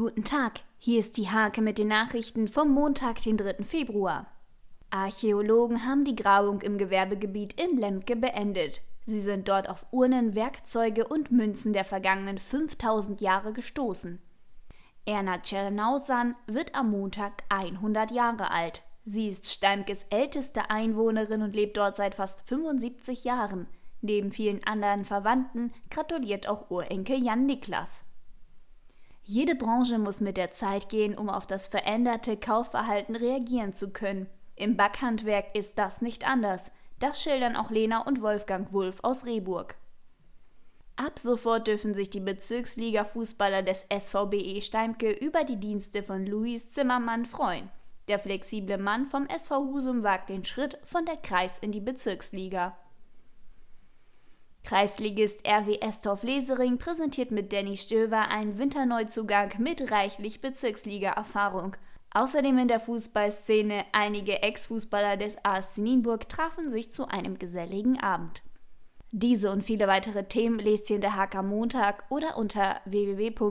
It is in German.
Guten Tag, hier ist die Hake mit den Nachrichten vom Montag, den 3. Februar. Archäologen haben die Grabung im Gewerbegebiet in Lemke beendet. Sie sind dort auf Urnen, Werkzeuge und Münzen der vergangenen 5000 Jahre gestoßen. Erna Czernausan wird am Montag 100 Jahre alt. Sie ist Steimkes älteste Einwohnerin und lebt dort seit fast 75 Jahren. Neben vielen anderen Verwandten gratuliert auch Urenkel Jan Niklas. Jede Branche muss mit der Zeit gehen, um auf das veränderte Kaufverhalten reagieren zu können. Im Backhandwerk ist das nicht anders. Das schildern auch Lena und Wolfgang Wulff aus Rehburg. Ab sofort dürfen sich die Bezirksliga-Fußballer des SVBE Steimke über die Dienste von Luis Zimmermann freuen. Der flexible Mann vom SV Husum wagt den Schritt von der Kreis in die Bezirksliga. Kreisligist RW Estorf-Lesering präsentiert mit Danny Stöver einen Winterneuzugang mit reichlich Bezirksliga-Erfahrung. Außerdem in der Fußballszene einige Ex-Fußballer des AS Nienburg trafen sich zu einem geselligen Abend. Diese und viele weitere Themen lest ihr in der Hake am Montag oder unter www.diehake.de.